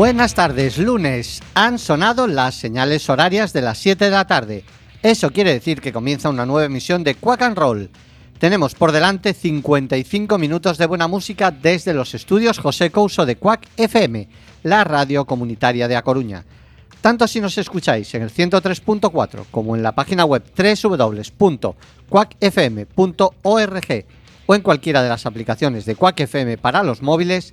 Buenas tardes, lunes. Han sonado las señales horarias de las 7 de la tarde. Eso quiere decir que comienza una nueva emisión de Quack and Roll. Tenemos por delante 55 minutos de buena música desde los estudios José Couso de Quack FM, la radio comunitaria de A Coruña. Tanto si nos escucháis en el 103.4 como en la página web www.quackfm.org o en cualquiera de las aplicaciones de Quack FM para los móviles,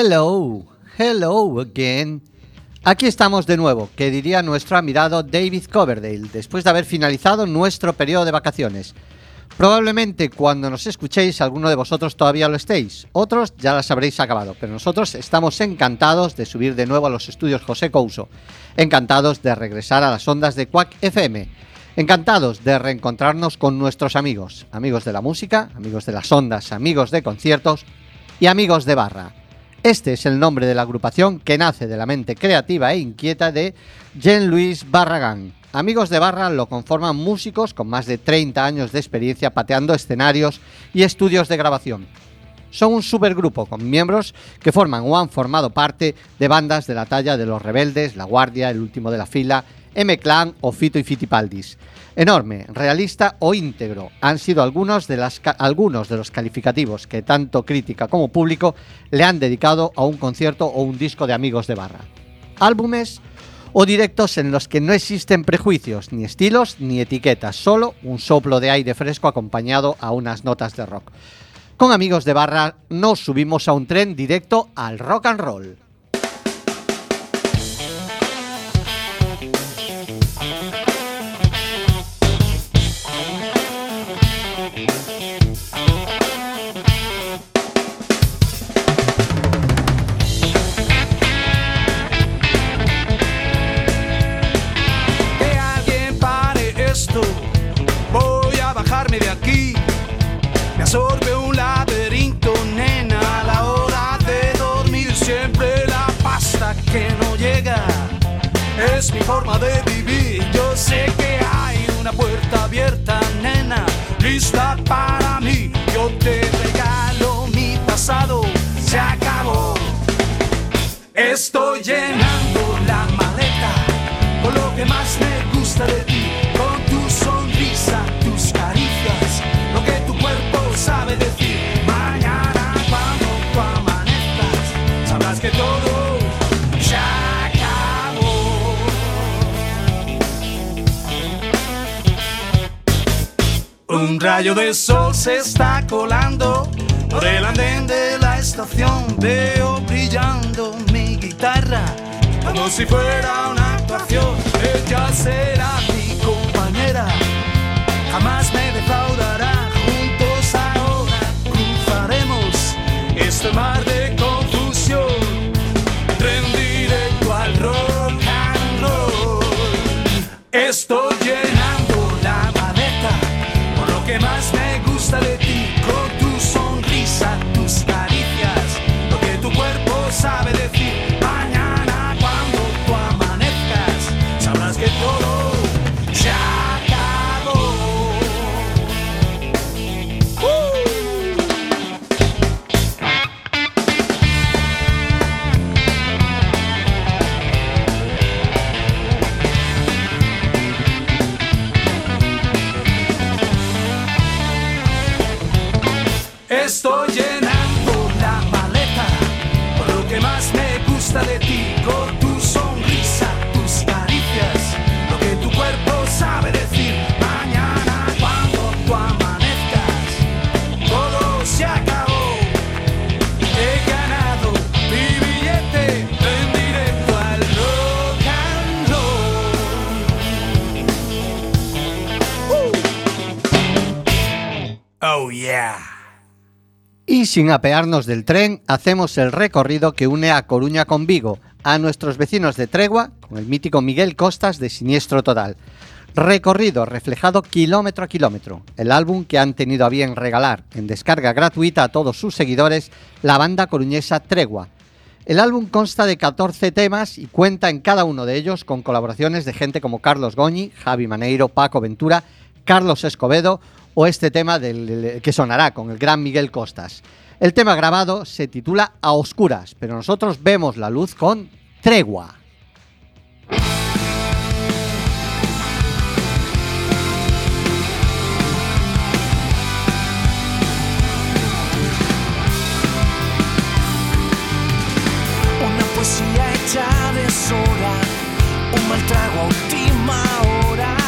Hello, hello again. Aquí estamos de nuevo, que diría nuestro admirado David Coverdale, después de haber finalizado nuestro periodo de vacaciones. Probablemente cuando nos escuchéis alguno de vosotros todavía lo estéis, otros ya las habréis acabado, pero nosotros estamos encantados de subir de nuevo a los estudios José Couso, encantados de regresar a las ondas de Quack FM, encantados de reencontrarnos con nuestros amigos, amigos de la música, amigos de las ondas, amigos de conciertos y amigos de barra. Este es el nombre de la agrupación que nace de la mente creativa e inquieta de Jean-Louis Barragan, Amigos de Barra lo conforman músicos con más de 30 años de experiencia pateando escenarios y estudios de grabación. Son un supergrupo con miembros que forman o han formado parte de bandas de la talla de Los Rebeldes, La Guardia, El Último de la Fila, M-Clan o Fito y Fitipaldis. Enorme, realista o íntegro han sido algunos de, algunos de los calificativos que tanto crítica como público le han dedicado a un concierto o un disco de amigos de barra. Álbumes o directos en los que no existen prejuicios, ni estilos, ni etiquetas, solo un soplo de aire fresco acompañado a unas notas de rock. Con amigos de barra nos subimos a un tren directo al rock and roll. Es mi forma de vivir. Yo sé que hay una puerta abierta, nena, lista para mí. Yo te regalo mi pasado. Se acabó. Estoy llenando la maleta con lo que más me Un rayo de sol se está colando por el andén de la estación. Veo brillando mi guitarra como si fuera una actuación. Ella será mi compañera, jamás me defraudará. Juntos ahora cruzaremos este mar de confusión. Tren directo al rock and roll. Estoy gusta de Y sin apearnos del tren, hacemos el recorrido que une a Coruña con Vigo, a nuestros vecinos de Tregua, con el mítico Miguel Costas de Siniestro Total. Recorrido reflejado kilómetro a kilómetro, el álbum que han tenido a bien regalar en descarga gratuita a todos sus seguidores la banda coruñesa Tregua. El álbum consta de 14 temas y cuenta en cada uno de ellos con colaboraciones de gente como Carlos Goñi, Javi Maneiro, Paco Ventura, Carlos Escobedo o este tema del, que sonará con el gran Miguel Costas. El tema grabado se titula A Oscuras, pero nosotros vemos la luz con Tregua. Una poesía hecha de sola, un mal trago a última hora.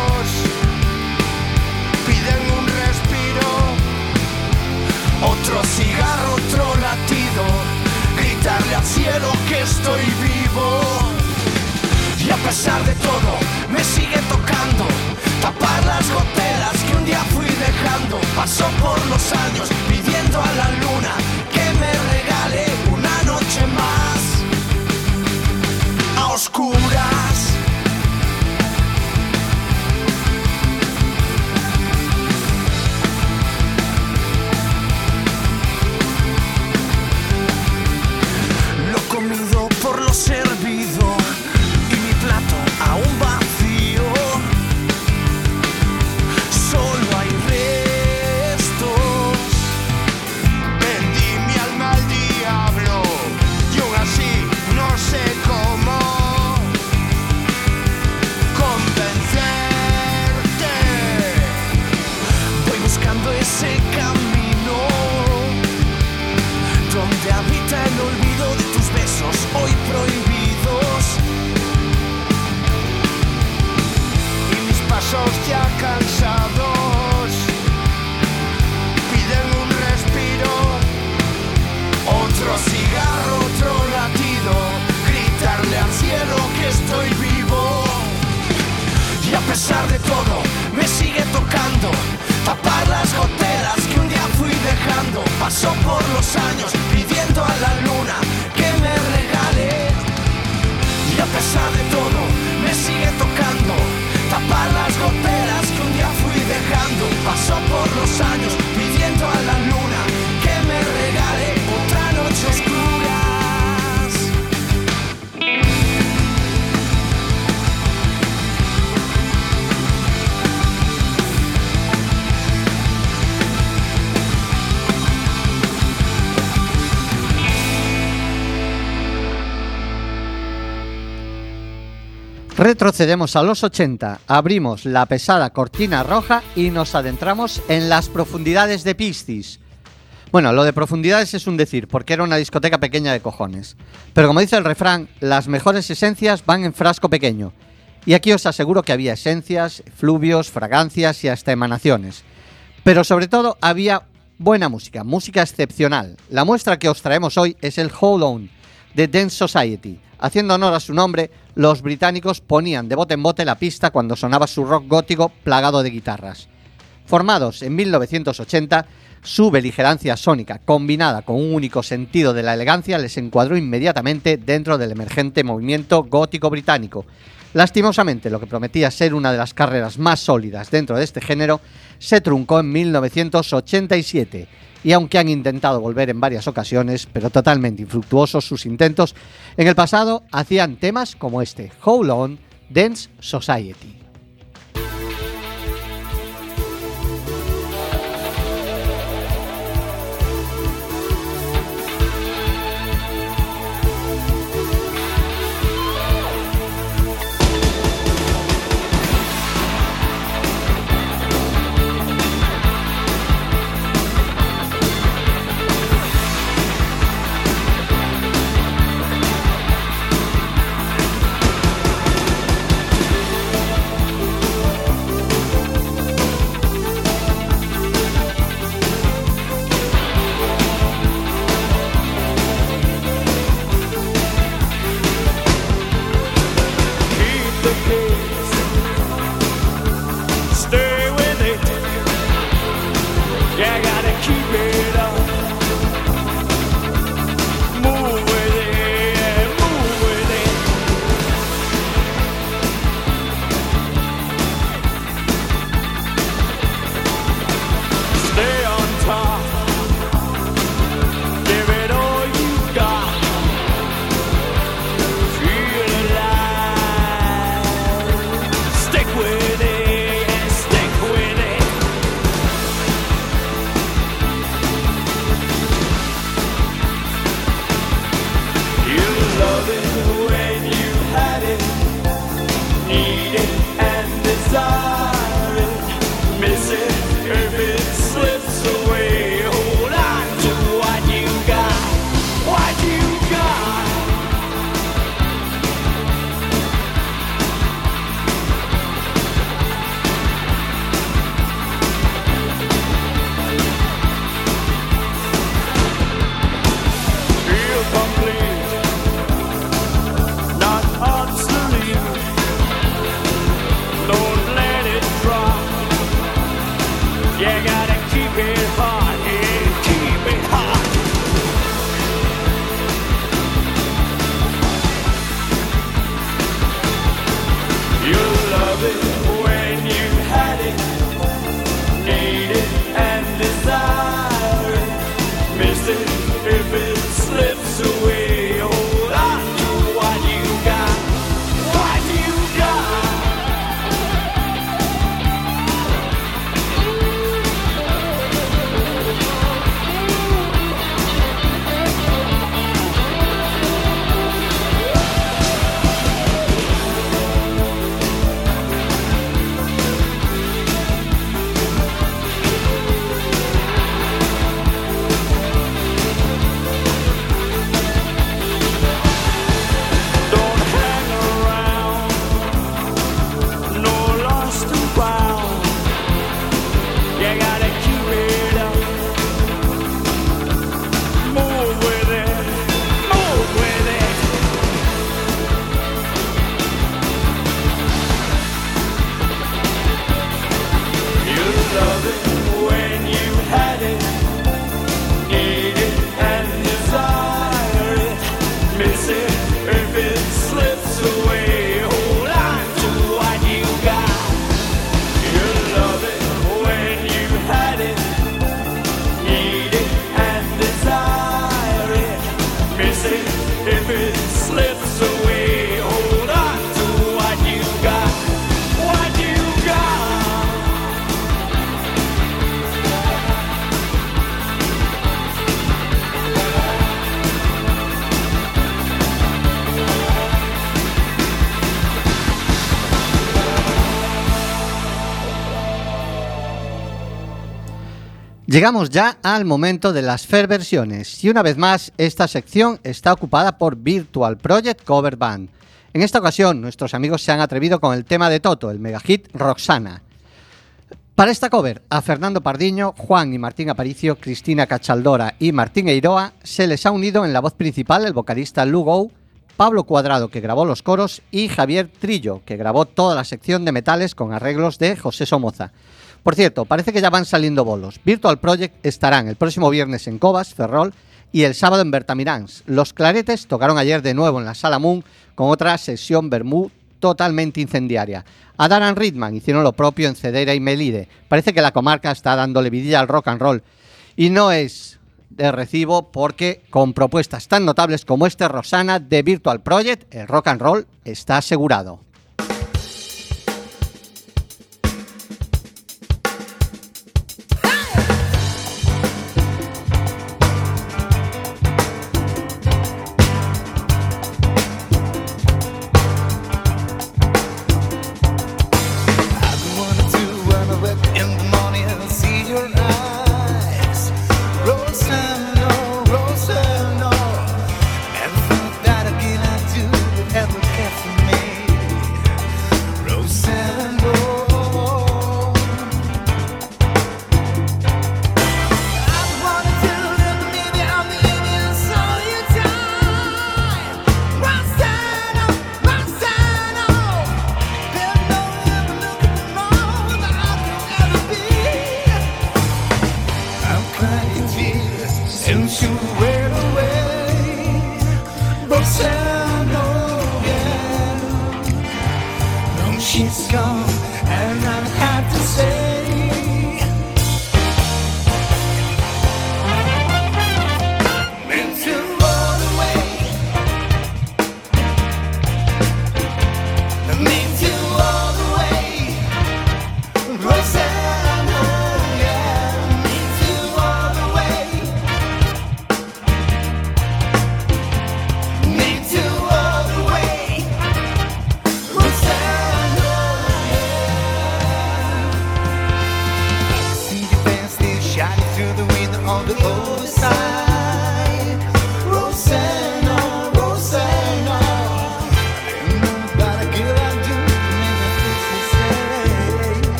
otro cigarro otro latido gritarle al cielo que estoy vivo pesar de todo me sigue tocando tapar las goteras que un día fui dejando. Pasó por los años pidiendo a la luna que me regale una noche más a oscuras. Retrocedemos a los 80, abrimos la pesada cortina roja y nos adentramos en las profundidades de Piscis. Bueno, lo de profundidades es un decir, porque era una discoteca pequeña de cojones. Pero como dice el refrán, las mejores esencias van en frasco pequeño. Y aquí os aseguro que había esencias, fluvios, fragancias y hasta emanaciones. Pero sobre todo había buena música, música excepcional. La muestra que os traemos hoy es el Hold On de Dance Society. Haciendo honor a su nombre, los británicos ponían de bote en bote la pista cuando sonaba su rock gótico plagado de guitarras. Formados en 1980, su beligerancia sónica combinada con un único sentido de la elegancia les encuadró inmediatamente dentro del emergente movimiento gótico británico. Lastimosamente, lo que prometía ser una de las carreras más sólidas dentro de este género se truncó en 1987 y aunque han intentado volver en varias ocasiones, pero totalmente infructuosos sus intentos, en el pasado hacían temas como este, Hold On, Dance Society. Llegamos ya al momento de las fair versiones y una vez más esta sección está ocupada por Virtual Project Cover Band. En esta ocasión nuestros amigos se han atrevido con el tema de Toto, el megahit Roxana. Para esta cover, a Fernando Pardiño, Juan y Martín Aparicio, Cristina Cachaldora y Martín Eiroa se les ha unido en la voz principal el vocalista Lugo, Pablo Cuadrado, que grabó los coros, y Javier Trillo, que grabó toda la sección de metales con arreglos de José Somoza. Por cierto, parece que ya van saliendo bolos. Virtual Project estarán el próximo viernes en Cobas, Ferrol, y el sábado en Bertamirans. Los Claretes tocaron ayer de nuevo en la Sala Moon con otra sesión Bermú totalmente incendiaria. A Daran Ridman hicieron lo propio en Cedera y Melide. Parece que la comarca está dándole vidilla al rock and roll. Y no es de recibo porque con propuestas tan notables como este Rosana de Virtual Project, el rock and roll está asegurado.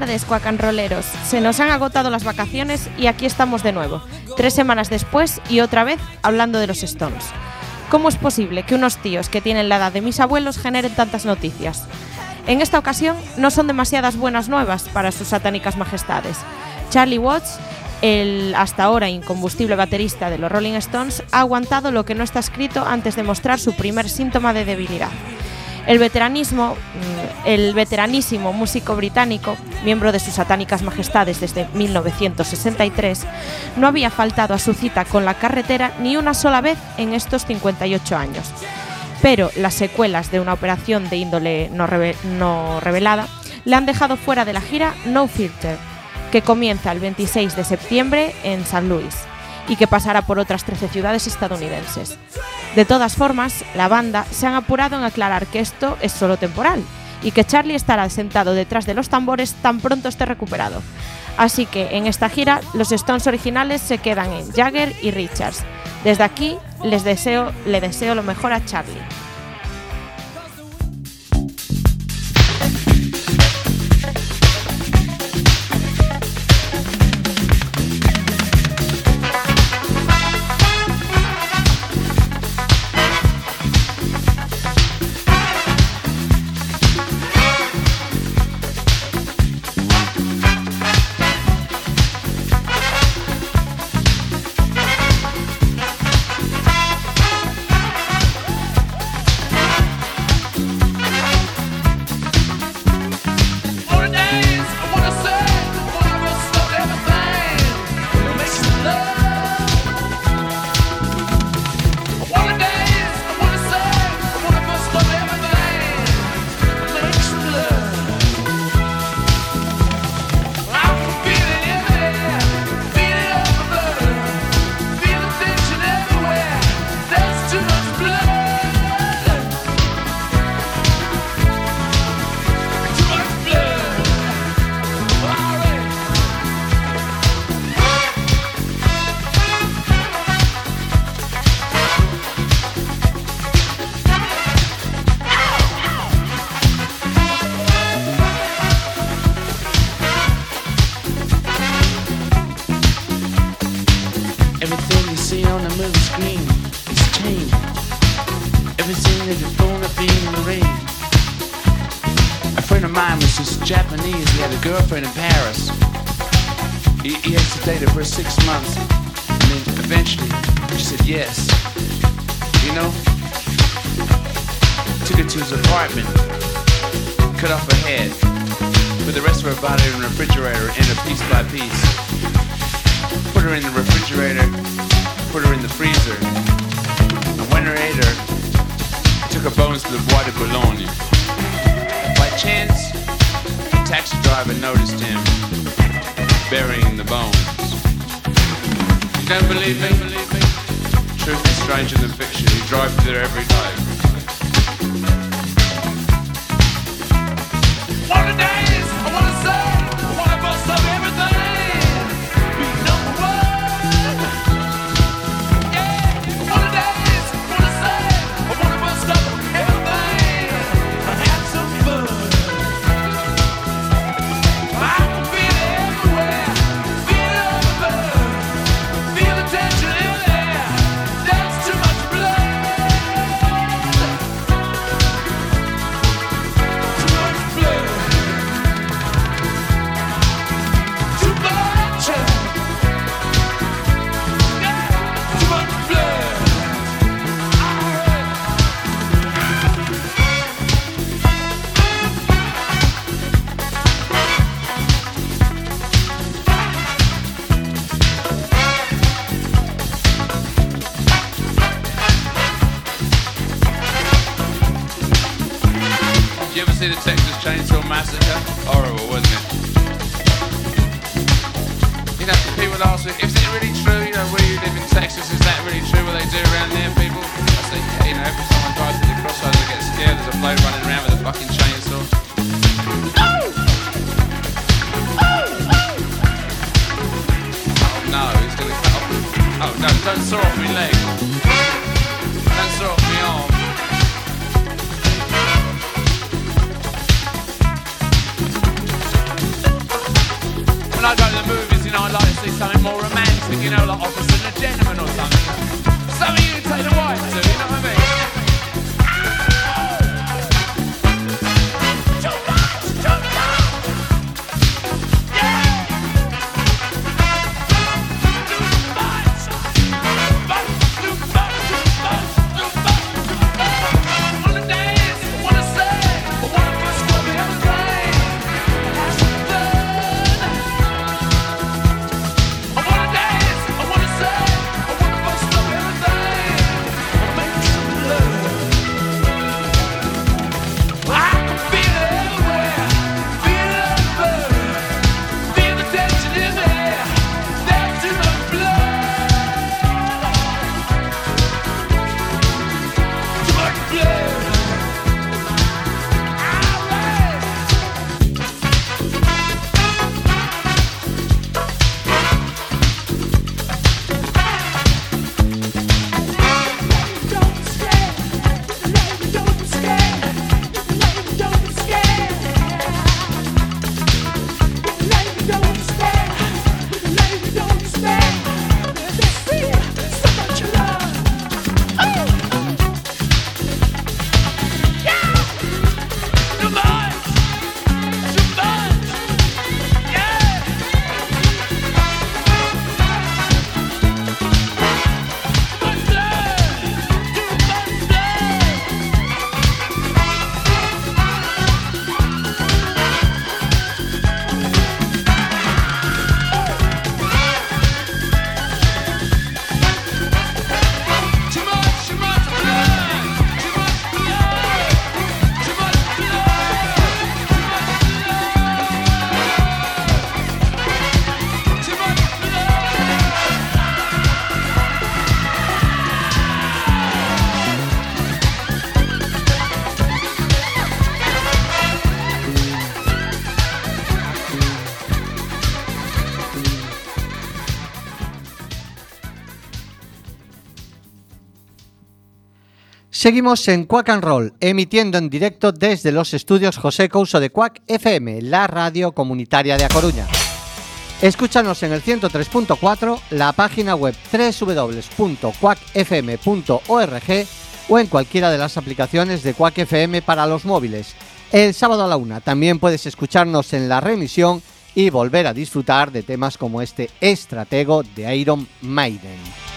Tardes, cuacanroleros. Se nos han agotado las vacaciones y aquí estamos de nuevo, tres semanas después y otra vez hablando de los Stones. ¿Cómo es posible que unos tíos que tienen la edad de mis abuelos generen tantas noticias? En esta ocasión no son demasiadas buenas nuevas para sus satánicas majestades. Charlie Watts, el hasta ahora incombustible baterista de los Rolling Stones, ha aguantado lo que no está escrito antes de mostrar su primer síntoma de debilidad. El veteranismo, mm, el veteranísimo músico británico, miembro de sus satánicas majestades desde 1963, no había faltado a su cita con la carretera ni una sola vez en estos 58 años. Pero las secuelas de una operación de índole no, no revelada le han dejado fuera de la gira No Filter, que comienza el 26 de septiembre en San Luis y que pasará por otras 13 ciudades estadounidenses. De todas formas, la banda se han apurado en aclarar que esto es solo temporal y que Charlie estará sentado detrás de los tambores tan pronto esté recuperado. Así que en esta gira los Stones originales se quedan en Jagger y Richards. Desde aquí les deseo, le deseo lo mejor a Charlie. Seguimos en Quack and Roll, emitiendo en directo desde los estudios José Couso de Quack FM, la radio comunitaria de A Coruña. Escúchanos en el 103.4, la página web www.quackfm.org o en cualquiera de las aplicaciones de Quack FM para los móviles. El sábado a la una también puedes escucharnos en la remisión y volver a disfrutar de temas como este estratego de Iron Maiden.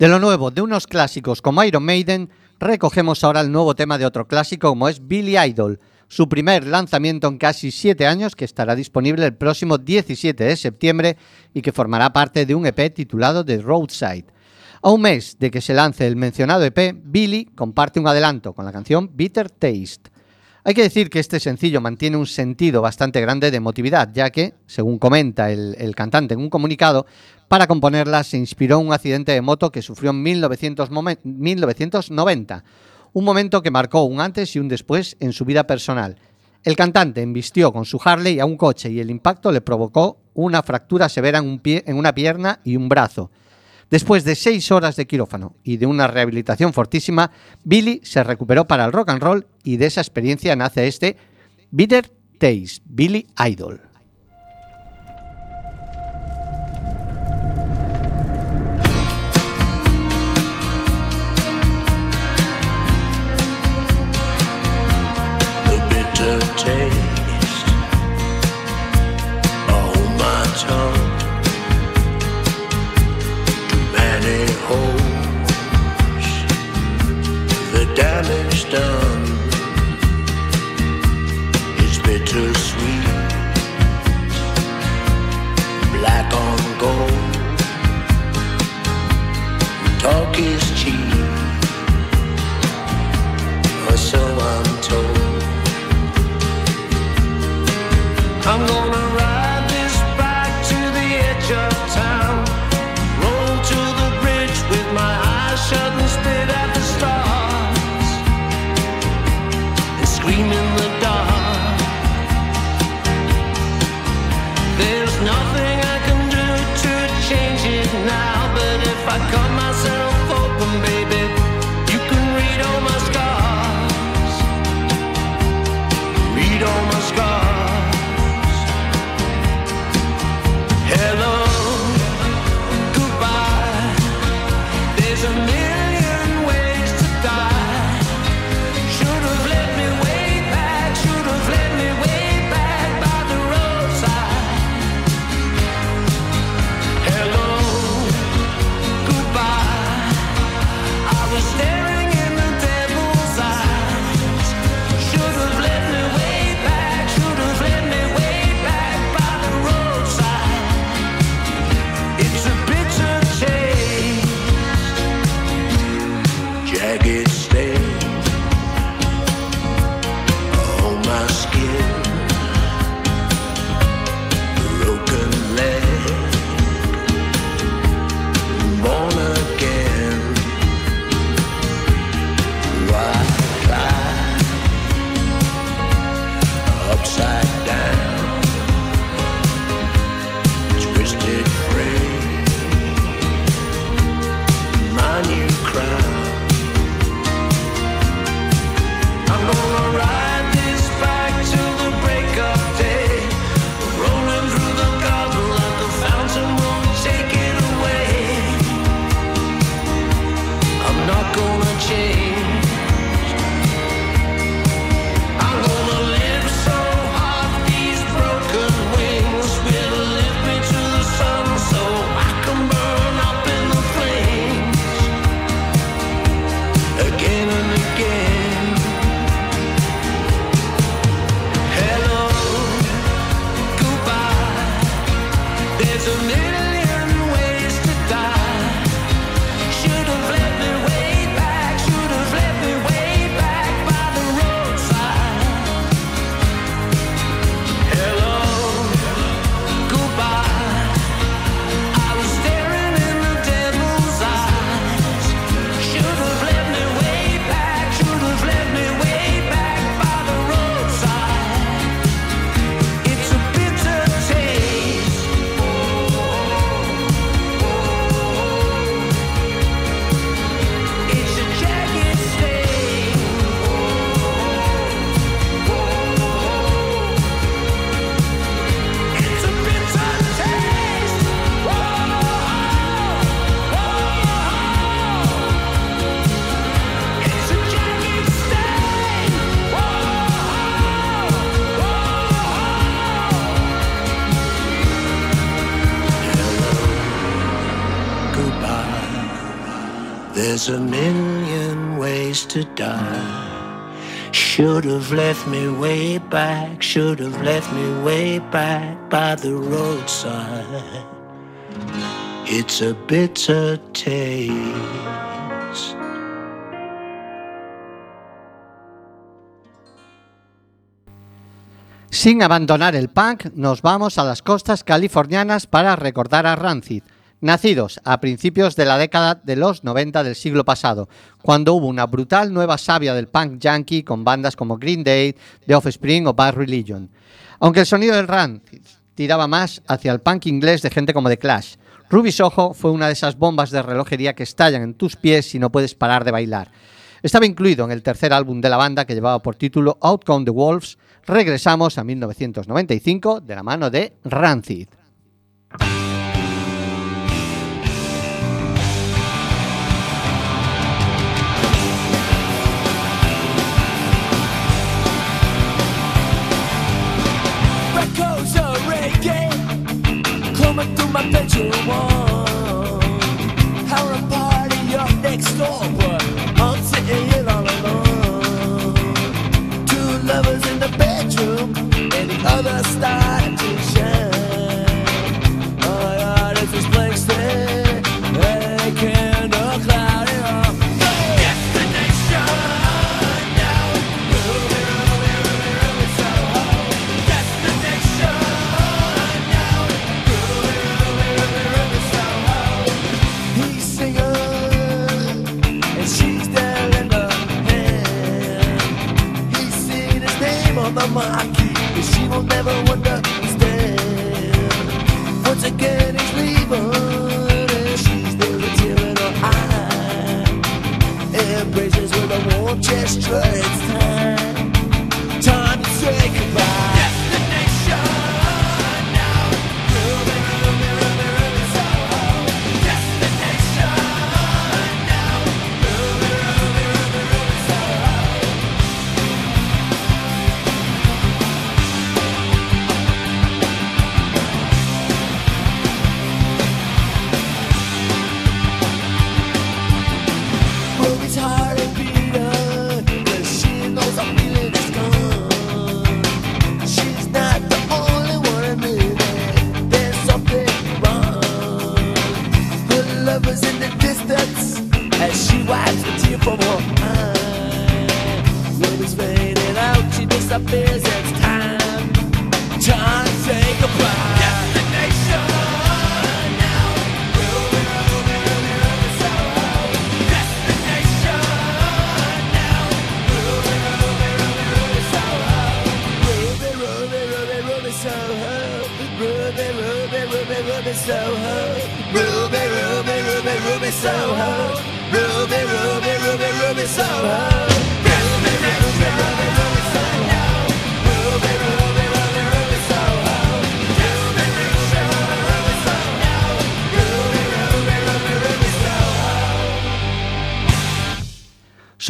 De lo nuevo, de unos clásicos como Iron Maiden, recogemos ahora el nuevo tema de otro clásico como es Billy Idol, su primer lanzamiento en casi siete años que estará disponible el próximo 17 de septiembre y que formará parte de un EP titulado The Roadside. A un mes de que se lance el mencionado EP, Billy comparte un adelanto con la canción Bitter Taste. Hay que decir que este sencillo mantiene un sentido bastante grande de emotividad, ya que, según comenta el, cantante en un comunicado, para componerla se inspiró en un accidente de moto que sufrió en 1900 momen- 1990, un momento que marcó un antes y un después en su vida personal. El cantante embistió con su Harley a un coche y el impacto le provocó una fractura severa en una pierna y un brazo. Después de seis horas de quirófano y de una rehabilitación fortísima, Billy se recuperó para el rock and roll y de esa experiencia nace este Bitter Taste, Billy Idol. Have left me way back, should have left me way back by the roadside. It's a bitter taste. Sin abandonar el punk, nos vamos a las costas californianas para recordar a Rancid, nacidos a principios de la década de los 90 del siglo pasado, cuando hubo una brutal nueva savia del punk yankee con bandas como Green Day, The Offspring o Bad Religion. Aunque el sonido del Rancid tiraba más hacia el punk inglés de gente como The Clash, Ruby Soho fue una de esas bombas de relojería que estallan en tus pies y no puedes parar de bailar. Estaba incluido en el tercer álbum de la banda que llevaba por título Outcome the Wolves. Regresamos a 1995 de la mano de Rancid. Reggae coming through my bedroom wall. A party up next door, but I'm sitting here all alone. Two lovers in the bedroom, and the other started on the marquee, but she will never understand. Once again, he's leaving, and she's there with tear in her eye. Embraces with a warm gesture,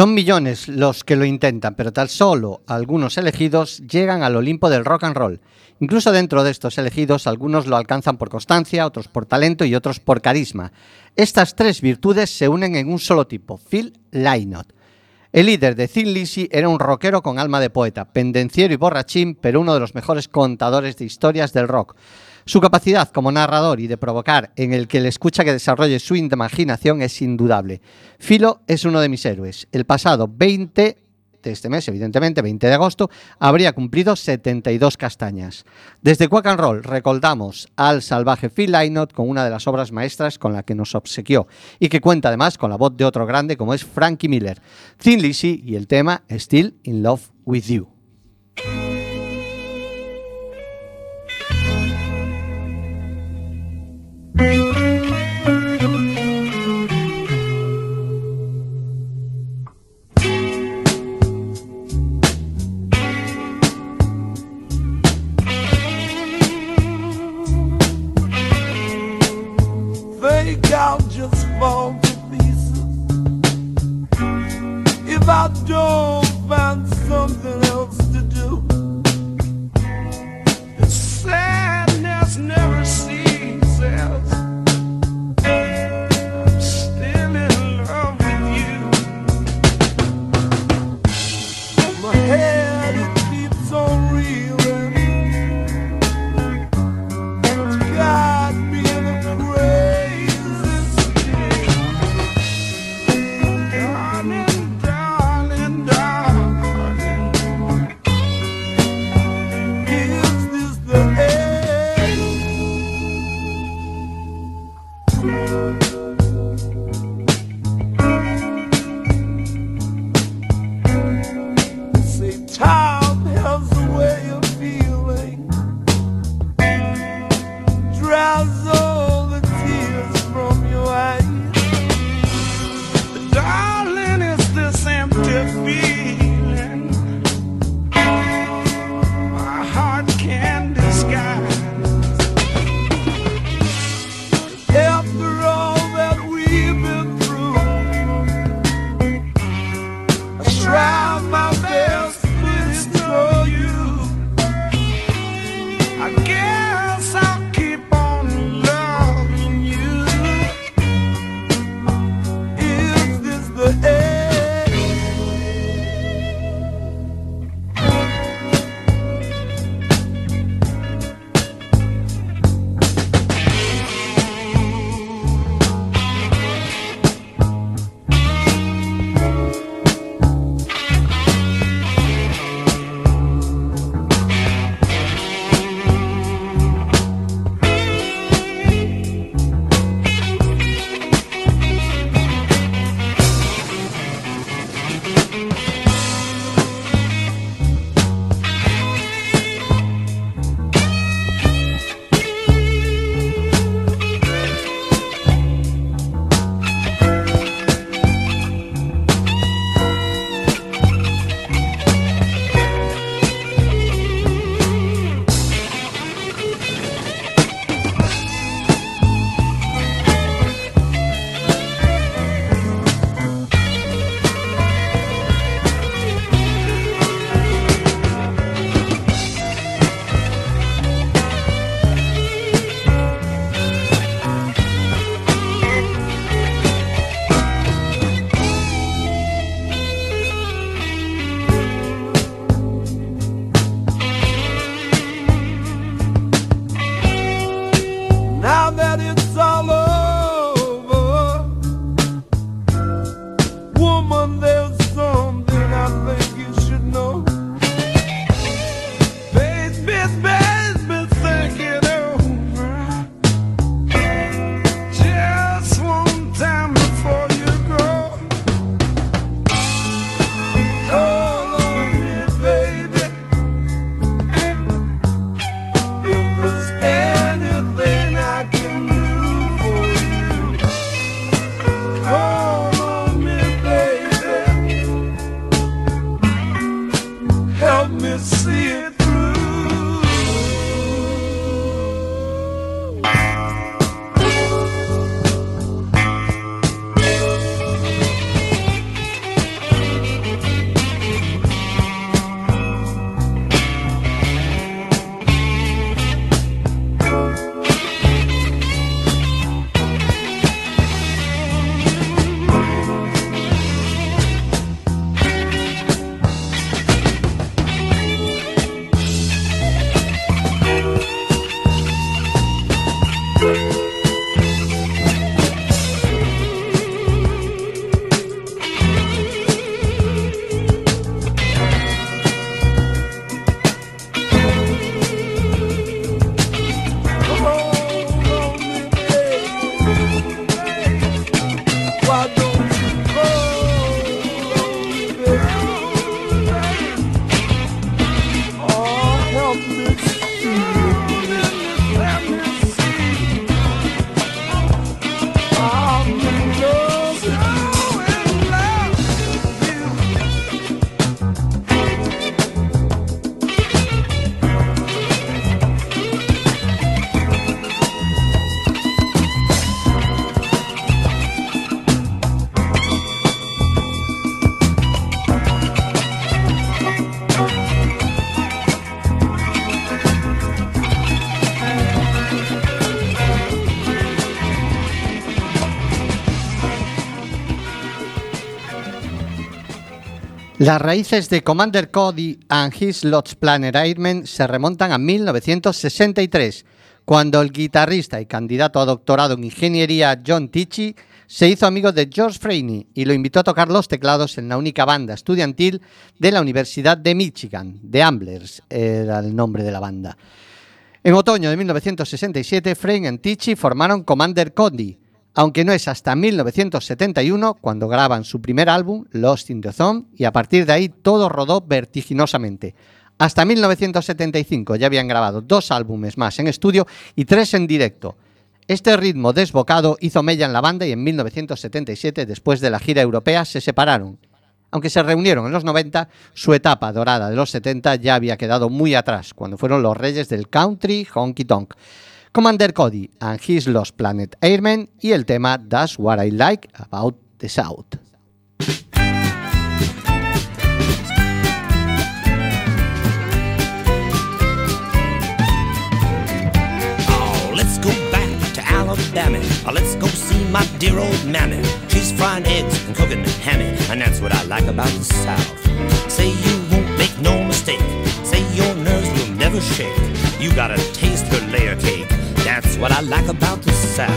Son millones los que lo intentan, pero tan solo algunos elegidos llegan al Olimpo del rock and roll. Incluso dentro de estos elegidos, algunos lo alcanzan por constancia, otros por talento y otros por carisma. Estas tres virtudes se unen en un solo tipo, Phil Lynott. El líder de Thin Lizzy era un rockero con alma de poeta, pendenciero y borrachín, pero uno de los mejores contadores de historias del rock. Su capacidad como narrador y de provocar en el que le escucha que desarrolle su imaginación es indudable. Philo es uno de mis héroes. El pasado 20 de este mes, evidentemente, 20 de agosto, habría cumplido 72 castañas. Desde Quack and Roll recordamos al salvaje Phil Lynott con una de las obras maestras con la que nos obsequió y que cuenta además con la voz de otro grande como es Frankie Miller, Thin Lizzy y el tema Still in Love with You. Las raíces de Commander Cody and His Lots Planner Airmen se remontan a 1963, cuando el guitarrista y candidato a doctorado en ingeniería John Tichy se hizo amigo de George Freiney y lo invitó a tocar los teclados en la única banda estudiantil de la Universidad de Michigan, The Amblers era el nombre de la banda. En otoño de 1967, Frame y Tichy formaron Commander Cody aunque no es hasta 1971 cuando graban su primer álbum, Lost in the Zone, y a partir de ahí todo rodó vertiginosamente. Hasta 1975 ya habían grabado dos álbumes más en estudio y tres en directo. Este ritmo desbocado hizo mella en la banda y en 1977, después de la gira europea, se separaron. Aunque se reunieron en los 90, su etapa dorada de los 70 ya había quedado muy atrás, cuando fueron los reyes del country honky tonk. Commander Cody and His Lost Planet Airmen y el tema That's What I Like About the South. Oh, let's go back to Alabama. Oh, let's go see my dear old mammy. She's frying eggs and cooking hammy, and that's what I like about the South. Say you won't make no mistake. Say your nerves will never shake. You gotta taste her layer cake. That's what I like about the South.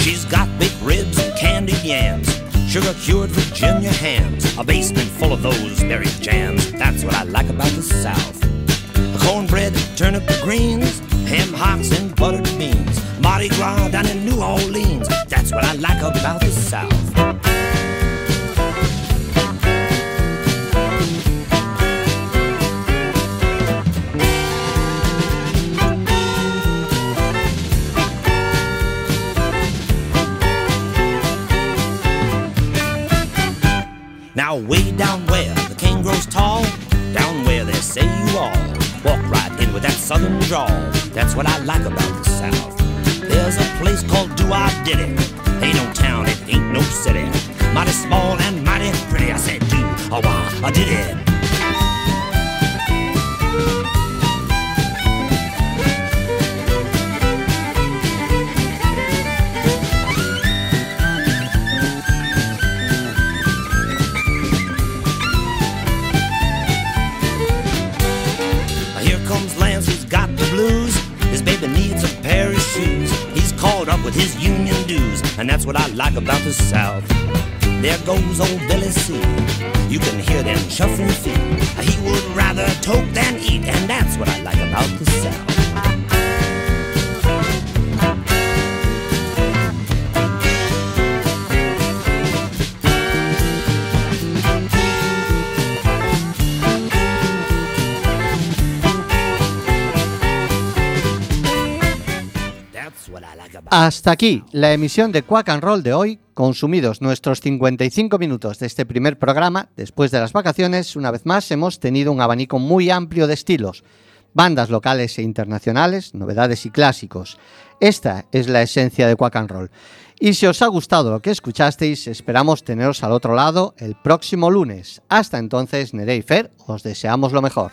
She's got big ribs and candied yams, sugar cured Virginia hams, a basement full of those You can hear them shuffling feet. Hasta aquí la emisión de Quack and Roll de hoy. Consumidos nuestros 55 minutos de este primer programa, después de las vacaciones, una vez más hemos tenido un abanico muy amplio de estilos, bandas locales e internacionales, novedades y clásicos. Esta es la esencia de Quack and Roll. Y si os ha gustado lo que escuchasteis, esperamos teneros al otro lado el próximo lunes. Hasta entonces, Nerey y Fer, os deseamos lo mejor.